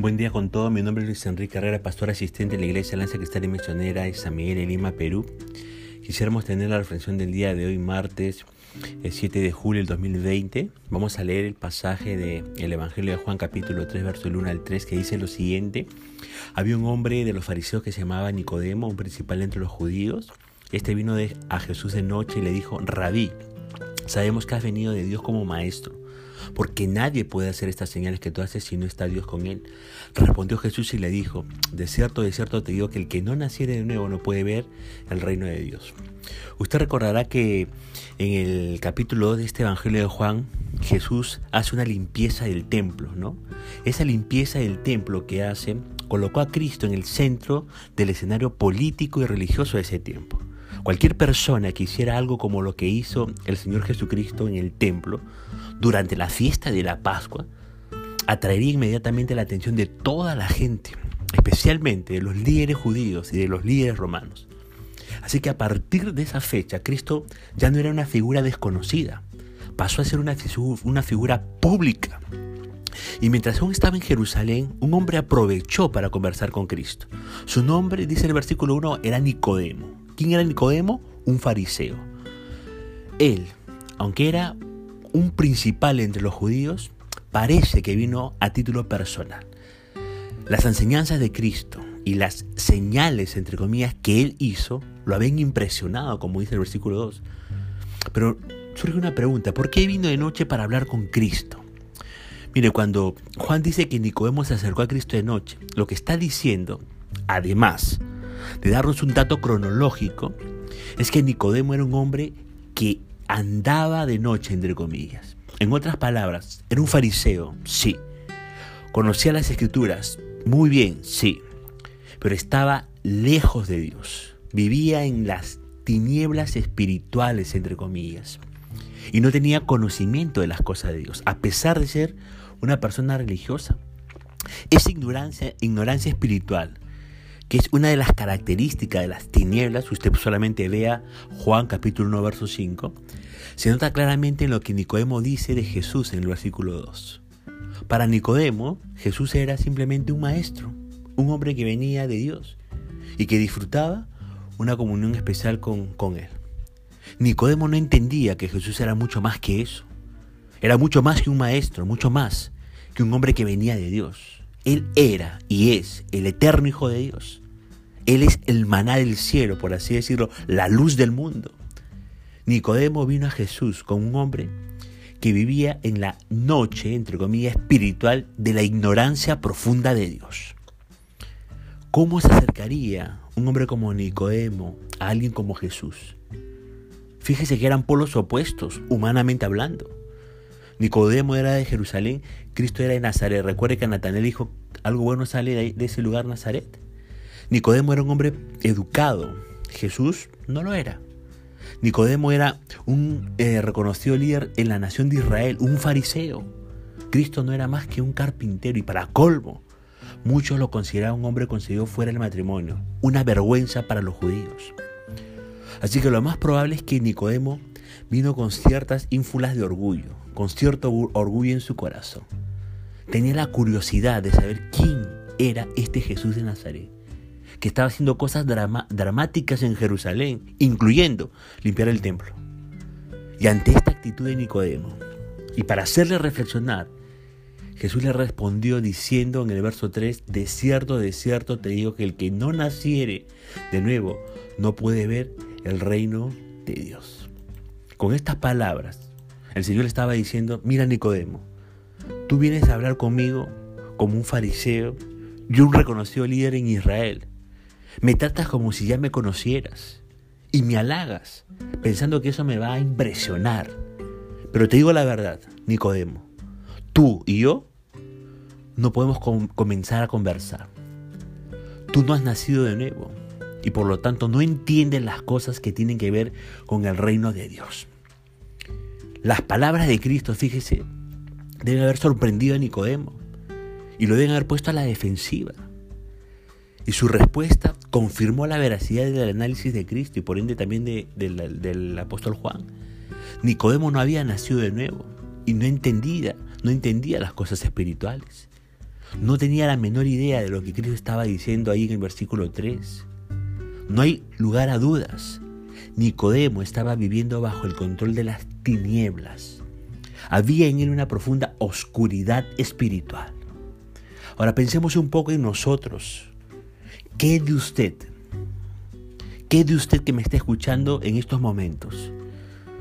Buen día con todo, mi nombre es Luis Enrique Herrera, pastor asistente de la Iglesia Lanza Cristiana y Misionera de San Miguel en Lima, Perú. Quisiéramos tener la reflexión del día de hoy, martes el 7 de julio del 2020. Vamos a leer el pasaje del Evangelio de Juan capítulo 3, verso 1 al 3, que dice lo siguiente. Había un hombre de los fariseos que se llamaba Nicodemo, un principal entre los judíos. Este vino a Jesús de noche y le dijo, Rabí, sabemos que has venido de Dios como maestro porque nadie puede hacer estas señales que tú haces si no está Dios con él. Respondió Jesús y le dijo, de cierto, de cierto te digo que el que no naciere de nuevo no puede ver el reino de Dios. Usted recordará que en el capítulo 2 de este Evangelio de Juan, Jesús hace una limpieza del templo, ¿no? Esa limpieza del templo que hace colocó a Cristo en el centro del escenario político y religioso de ese tiempo. Cualquier persona que hiciera algo como lo que hizo el Señor Jesucristo en el templo durante la fiesta de la Pascua atraería inmediatamente la atención de toda la gente, especialmente de los líderes judíos y de los líderes romanos. Así que a partir de esa fecha, Cristo ya no era una figura desconocida, pasó a ser una, figura pública. Y mientras aún estaba en Jerusalén, un hombre aprovechó para conversar con Cristo. Su nombre, dice el versículo 1, era Nicodemo. ¿Quién era Nicodemo? Un fariseo. Él, aunque era un principal entre los judíos, parece que vino a título personal. Las enseñanzas de Cristo y las señales, entre comillas, que él hizo, lo habían impresionado, como dice el versículo 2. Pero surge una pregunta, ¿por qué vino de noche para hablar con Cristo? Mire, cuando Juan dice que Nicodemo se acercó a Cristo de noche, lo que está diciendo, además de darnos un dato cronológico, es que Nicodemo era un hombre que andaba de noche, entre comillas. En otras palabras, era un fariseo, sí. Conocía las escrituras, muy bien, sí. Pero estaba lejos de Dios. Vivía en las tinieblas espirituales, entre comillas. Y no tenía conocimiento de las cosas de Dios, a pesar de ser una persona religiosa. Esa ignorancia, ignorancia espiritual que es una de las características de las tinieblas, usted solamente vea Juan capítulo 1, verso 5, se nota claramente en lo que Nicodemo dice de Jesús en el versículo 2. Para Nicodemo, Jesús era simplemente un maestro, un hombre que venía de Dios y que disfrutaba una comunión especial con, con él. Nicodemo no entendía que Jesús era mucho más que eso. Era mucho más que un maestro, mucho más que un hombre que venía de Dios. Él era y es el eterno Hijo de Dios. Él es el maná del cielo, por así decirlo, la luz del mundo. Nicodemo vino a Jesús como un hombre que vivía en la noche, entre comillas, espiritual de la ignorancia profunda de Dios. ¿Cómo se acercaría un hombre como Nicodemo a alguien como Jesús? Fíjese que eran polos opuestos, humanamente hablando. Nicodemo era de Jerusalén, Cristo era de Nazaret. Recuerde que Natanael dijo, algo bueno sale de ese lugar Nazaret. Nicodemo era un hombre educado, Jesús no lo era. Nicodemo era un eh, reconocido líder en la nación de Israel, un fariseo. Cristo no era más que un carpintero y para colmo, muchos lo consideraban un hombre concebido fuera del matrimonio, una vergüenza para los judíos. Así que lo más probable es que Nicodemo vino con ciertas ínfulas de orgullo, con cierto orgullo en su corazón. Tenía la curiosidad de saber quién era este Jesús de Nazaret, que estaba haciendo cosas dramáticas en Jerusalén, incluyendo limpiar el templo. Y ante esta actitud de Nicodemo, y para hacerle reflexionar, Jesús le respondió diciendo en el verso 3, de cierto, de cierto te digo que el que no naciere de nuevo no puede ver el reino de Dios. Con estas palabras, el Señor estaba diciendo, mira Nicodemo, tú vienes a hablar conmigo como un fariseo y un reconocido líder en Israel. Me tratas como si ya me conocieras y me halagas, pensando que eso me va a impresionar. Pero te digo la verdad, Nicodemo, tú y yo no podemos comenzar a conversar. Tú no has nacido de nuevo y por lo tanto no entiendes las cosas que tienen que ver con el reino de Dios. Las palabras de Cristo, fíjese, deben haber sorprendido a Nicodemo y lo deben haber puesto a la defensiva. Y su respuesta confirmó la veracidad del análisis de Cristo y por ende también del apóstol Juan. Nicodemo no había nacido de nuevo y no entendía, no entendía las cosas espirituales. no tenía la menor idea de lo que Cristo estaba diciendo ahí en el versículo 3. No hay lugar a dudas. Nicodemo estaba viviendo bajo el control de las tinieblas. Había en él una profunda oscuridad espiritual. Ahora pensemos un poco en nosotros. ¿Qué de usted? ¿Qué de usted que me está escuchando en estos momentos?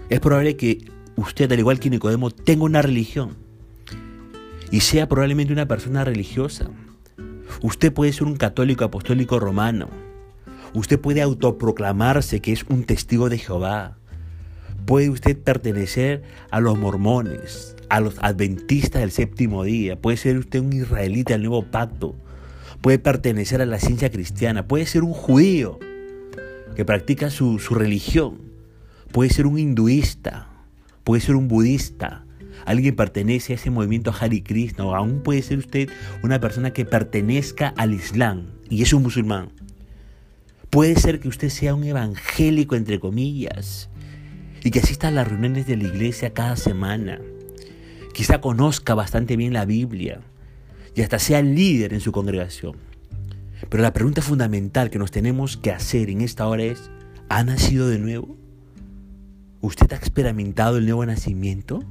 Es probable que usted, al igual que Nicodemo, tenga una religión y sea probablemente una persona religiosa. Usted puede ser un católico apostólico romano. Usted puede autoproclamarse que es un testigo de Jehová. Puede usted pertenecer a los mormones, a los adventistas del séptimo día. Puede ser usted un israelita del nuevo pacto. Puede pertenecer a la ciencia cristiana. Puede ser un judío que practica su, su religión. Puede ser un hinduista. Puede ser un budista alguien pertenece a ese movimiento Hare Krishna, o aún puede ser usted una persona que pertenezca al Islam y es un musulmán. Puede ser que usted sea un evangélico, entre comillas, y que asista a las reuniones de la iglesia cada semana. Quizá conozca bastante bien la Biblia y hasta sea líder en su congregación. Pero la pregunta fundamental que nos tenemos que hacer en esta hora es, ¿ha nacido de nuevo? ¿Usted ha experimentado el nuevo nacimiento?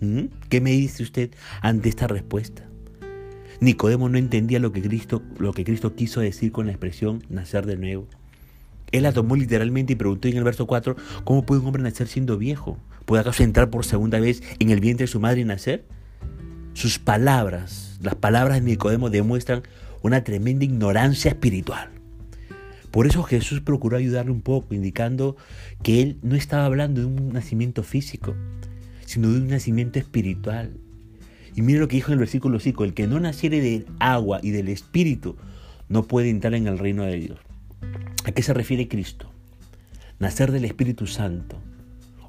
¿Mm? ¿Qué me dice usted ante esta respuesta? Nicodemo no entendía lo que Cristo, lo que Cristo quiso decir con la expresión nacer de nuevo. Él la tomó literalmente y preguntó en el verso 4, ¿cómo puede un hombre nacer siendo viejo? ¿Puede acaso entrar por segunda vez en el vientre de su madre y nacer? Sus palabras, las palabras de Nicodemo demuestran una tremenda ignorancia espiritual. Por eso Jesús procuró ayudarle un poco, indicando que él no estaba hablando de un nacimiento físico, sino de un nacimiento espiritual. Y mire lo que dijo en el versículo 5, el que no naciere del agua y del espíritu no puede entrar en el reino de Dios. ¿A qué se refiere Cristo? Nacer del Espíritu Santo.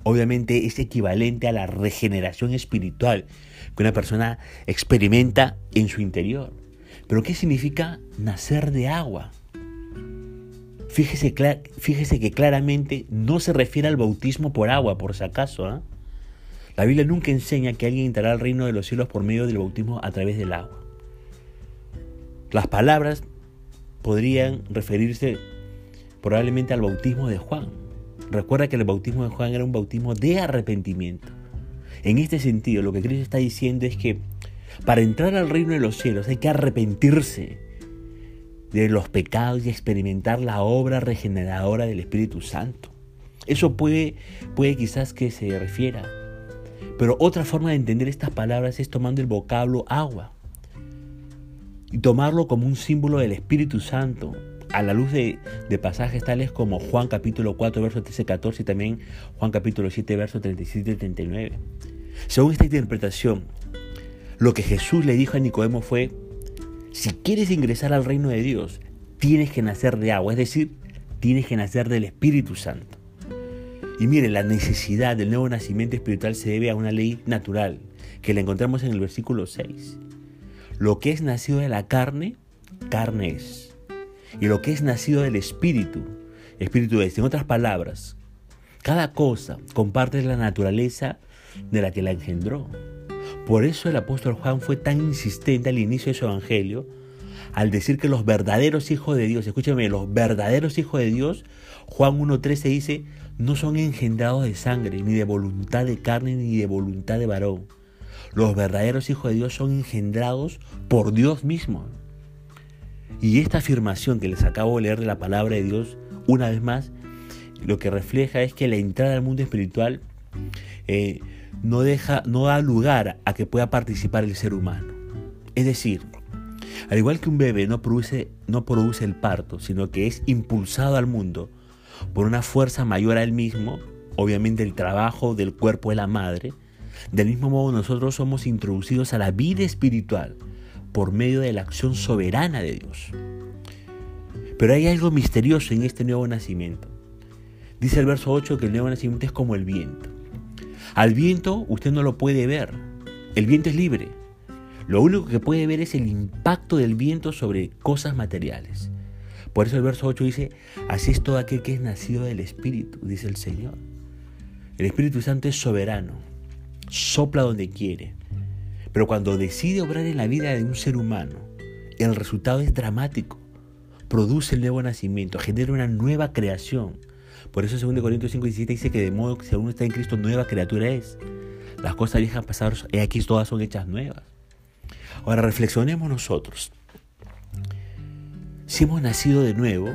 Obviamente es equivalente a la regeneración espiritual que una persona experimenta en su interior. Pero ¿qué significa nacer de agua? Fíjese, fíjese que claramente no se refiere al bautismo por agua, por si acaso. ¿ah? La Biblia nunca enseña que alguien entrará al reino de los cielos por medio del bautismo a través del agua. Las palabras podrían referirse probablemente al bautismo de Juan. Recuerda que el bautismo de Juan era un bautismo de arrepentimiento. En este sentido, lo que Cristo está diciendo es que para entrar al reino de los cielos hay que arrepentirse de los pecados y experimentar la obra regeneradora del Espíritu Santo. Eso puede, puede quizás que se refiera pero otra forma de entender estas palabras es tomando el vocablo agua y tomarlo como un símbolo del Espíritu Santo a la luz de, pasajes tales como Juan capítulo 4, verso 13, 14 y también Juan capítulo 7, verso 37 y 39. Según esta interpretación, lo que Jesús le dijo a Nicodemo fue, si quieres ingresar al reino de Dios, tienes que nacer de agua, es decir, tienes que nacer del Espíritu Santo. Y mire, la necesidad del nuevo nacimiento espiritual se debe a una ley natural, que la encontramos en el versículo 6. Lo que es nacido de la carne, carne es. Y lo que es nacido del espíritu, espíritu es. En otras palabras, cada cosa comparte la naturaleza de la que la engendró. Por eso el apóstol Juan fue tan insistente al inicio de su evangelio al decir que los verdaderos hijos de Dios, escúchame, los verdaderos hijos de Dios, Juan 1.13 dice, no son engendrados de sangre, ni de voluntad de carne, ni de voluntad de varón. Los verdaderos hijos de Dios son engendrados por Dios mismo. Y esta afirmación que les acabo de leer de la palabra de Dios, una vez más, lo que refleja es que la entrada al mundo espiritual eh, no, deja, no da lugar a que pueda participar el ser humano. Es decir, al igual que un bebé no produce, no produce el parto, sino que es impulsado al mundo, por una fuerza mayor a él mismo, obviamente el trabajo del cuerpo de la madre, del mismo modo nosotros somos introducidos a la vida espiritual por medio de la acción soberana de Dios. Pero hay algo misterioso en este nuevo nacimiento. Dice el verso 8 que el nuevo nacimiento es como el viento. Al viento usted no lo puede ver. El viento es libre. Lo único que puede ver es el impacto del viento sobre cosas materiales. Por eso el verso 8 dice, así es todo aquel que es nacido del Espíritu, dice el Señor. El Espíritu Santo es soberano, sopla donde quiere. Pero cuando decide obrar en la vida de un ser humano, el resultado es dramático. Produce el nuevo nacimiento, genera una nueva creación. Por eso 2 Corintios 5, 17 dice que de modo que si uno está en Cristo, nueva criatura es. Las cosas viejas pasaron, y aquí todas son hechas nuevas. Ahora reflexionemos nosotros. Si hemos nacido de nuevo,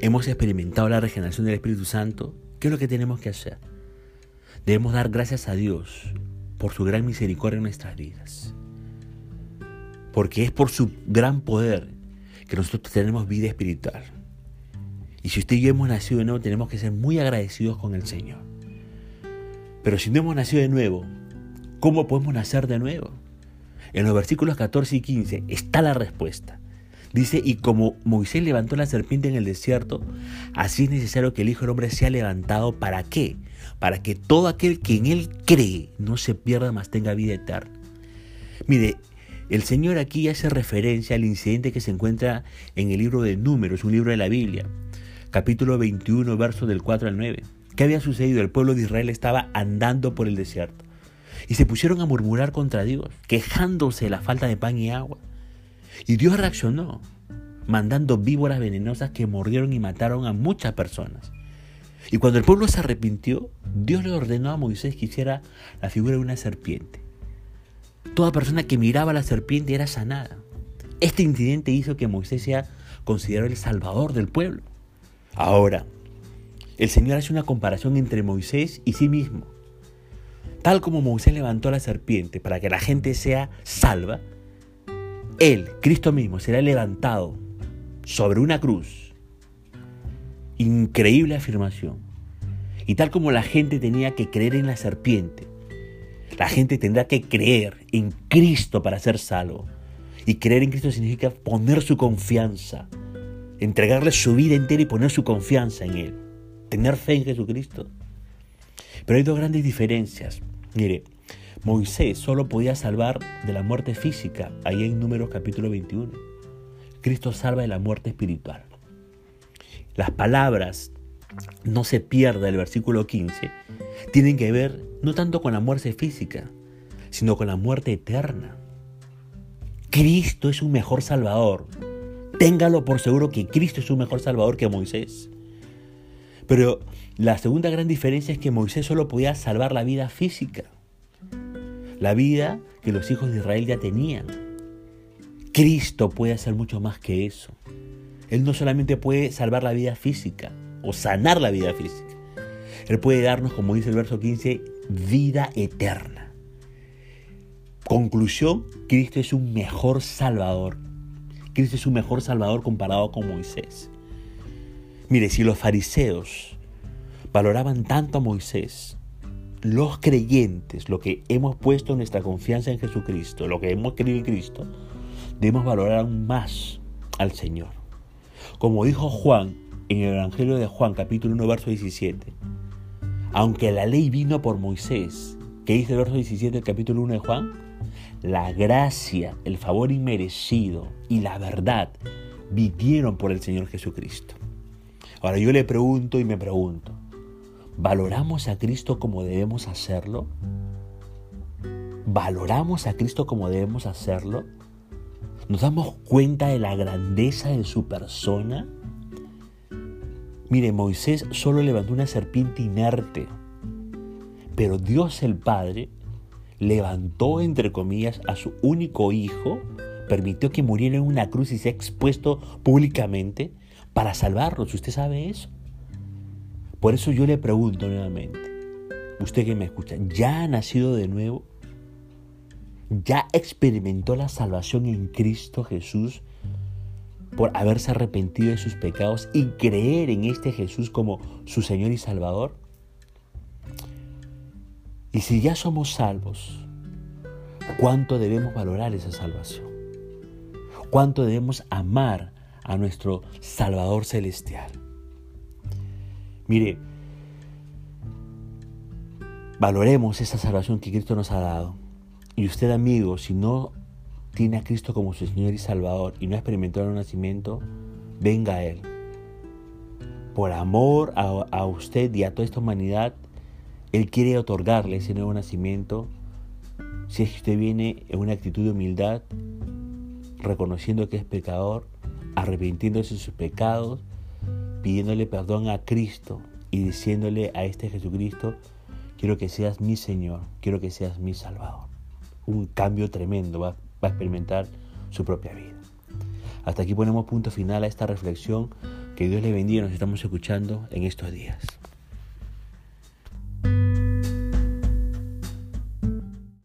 hemos experimentado la regeneración del Espíritu Santo, ¿qué es lo que tenemos que hacer? Debemos dar gracias a Dios por su gran misericordia en nuestras vidas. Porque es por su gran poder que nosotros tenemos vida espiritual. Y si usted y yo hemos nacido de nuevo, tenemos que ser muy agradecidos con el Señor. Pero si no hemos nacido de nuevo, ¿cómo podemos nacer de nuevo? En los versículos 14 y 15 está la respuesta. Dice, y como Moisés levantó la serpiente en el desierto, así es necesario que el Hijo del Hombre sea levantado. ¿Para qué? Para que todo aquel que en él cree no se pierda, más tenga vida eterna. Mire, el Señor aquí hace referencia al incidente que se encuentra en el libro de Números, un libro de la Biblia, capítulo 21, versos del 4 al 9. ¿Qué había sucedido? El pueblo de Israel estaba andando por el desierto y se pusieron a murmurar contra Dios, quejándose de la falta de pan y agua. Y Dios reaccionó, mandando víboras venenosas que mordieron y mataron a muchas personas. Y cuando el pueblo se arrepintió, Dios le ordenó a Moisés que hiciera la figura de una serpiente. Toda persona que miraba a la serpiente era sanada. Este incidente hizo que Moisés sea considerado el salvador del pueblo. Ahora, el Señor hace una comparación entre Moisés y sí mismo. Tal como Moisés levantó a la serpiente para que la gente sea salva, él, Cristo mismo, será levantado sobre una cruz. Increíble afirmación. Y tal como la gente tenía que creer en la serpiente, la gente tendrá que creer en Cristo para ser salvo. Y creer en Cristo significa poner su confianza, entregarle su vida entera y poner su confianza en Él. Tener fe en Jesucristo. Pero hay dos grandes diferencias. Mire, Moisés solo podía salvar de la muerte física, ahí en Números capítulo 21. Cristo salva de la muerte espiritual. Las palabras, no se pierda el versículo 15, tienen que ver no tanto con la muerte física, sino con la muerte eterna. Cristo es un mejor salvador. Téngalo por seguro que Cristo es un mejor salvador que Moisés. Pero la segunda gran diferencia es que Moisés solo podía salvar la vida física la vida que los hijos de Israel ya tenían. Cristo puede hacer mucho más que eso. Él no solamente puede salvar la vida física o sanar la vida física. Él puede darnos, como dice el verso 15, vida eterna. Conclusión, Cristo es un mejor salvador. Cristo es un mejor salvador comparado con Moisés. Mire, si los fariseos valoraban tanto a Moisés, los creyentes, lo que hemos puesto nuestra confianza en Jesucristo, lo que hemos creído en Cristo, debemos valorar aún más al Señor. Como dijo Juan en el Evangelio de Juan, capítulo 1, verso 17, aunque la ley vino por Moisés, ¿qué dice el verso 17 del capítulo 1 de Juan? La gracia, el favor inmerecido y la verdad vinieron por el Señor Jesucristo. Ahora yo le pregunto y me pregunto, ¿Valoramos a Cristo como debemos hacerlo? ¿Valoramos a Cristo como debemos hacerlo? ¿Nos damos cuenta de la grandeza de su persona? Mire, Moisés solo levantó una serpiente inerte, pero Dios el Padre levantó, entre comillas, a su único hijo, permitió que muriera en una cruz y sea expuesto públicamente para salvarlos. ¿Usted sabe eso? Por eso yo le pregunto nuevamente, usted que me escucha, ¿ya ha nacido de nuevo? ¿Ya experimentó la salvación en Cristo Jesús por haberse arrepentido de sus pecados y creer en este Jesús como su Señor y Salvador? Y si ya somos salvos, ¿cuánto debemos valorar esa salvación? ¿Cuánto debemos amar a nuestro Salvador Celestial? Mire, valoremos esa salvación que Cristo nos ha dado. Y usted, amigo, si no tiene a Cristo como su Señor y Salvador y no ha experimentado el nacimiento, venga a Él. Por amor a, a, usted y a toda esta humanidad, Él quiere otorgarle ese nuevo nacimiento Si es que usted viene en una actitud de humildad, reconociendo que es pecador, arrepintiéndose de sus pecados, pidiéndole perdón a Cristo y diciéndole a este Jesucristo, quiero que seas mi Señor, quiero que seas mi Salvador. Un cambio tremendo va, va a experimentar su propia vida. Hasta aquí ponemos punto final a esta reflexión. Que Dios le bendiga, nos estamos escuchando en estos días.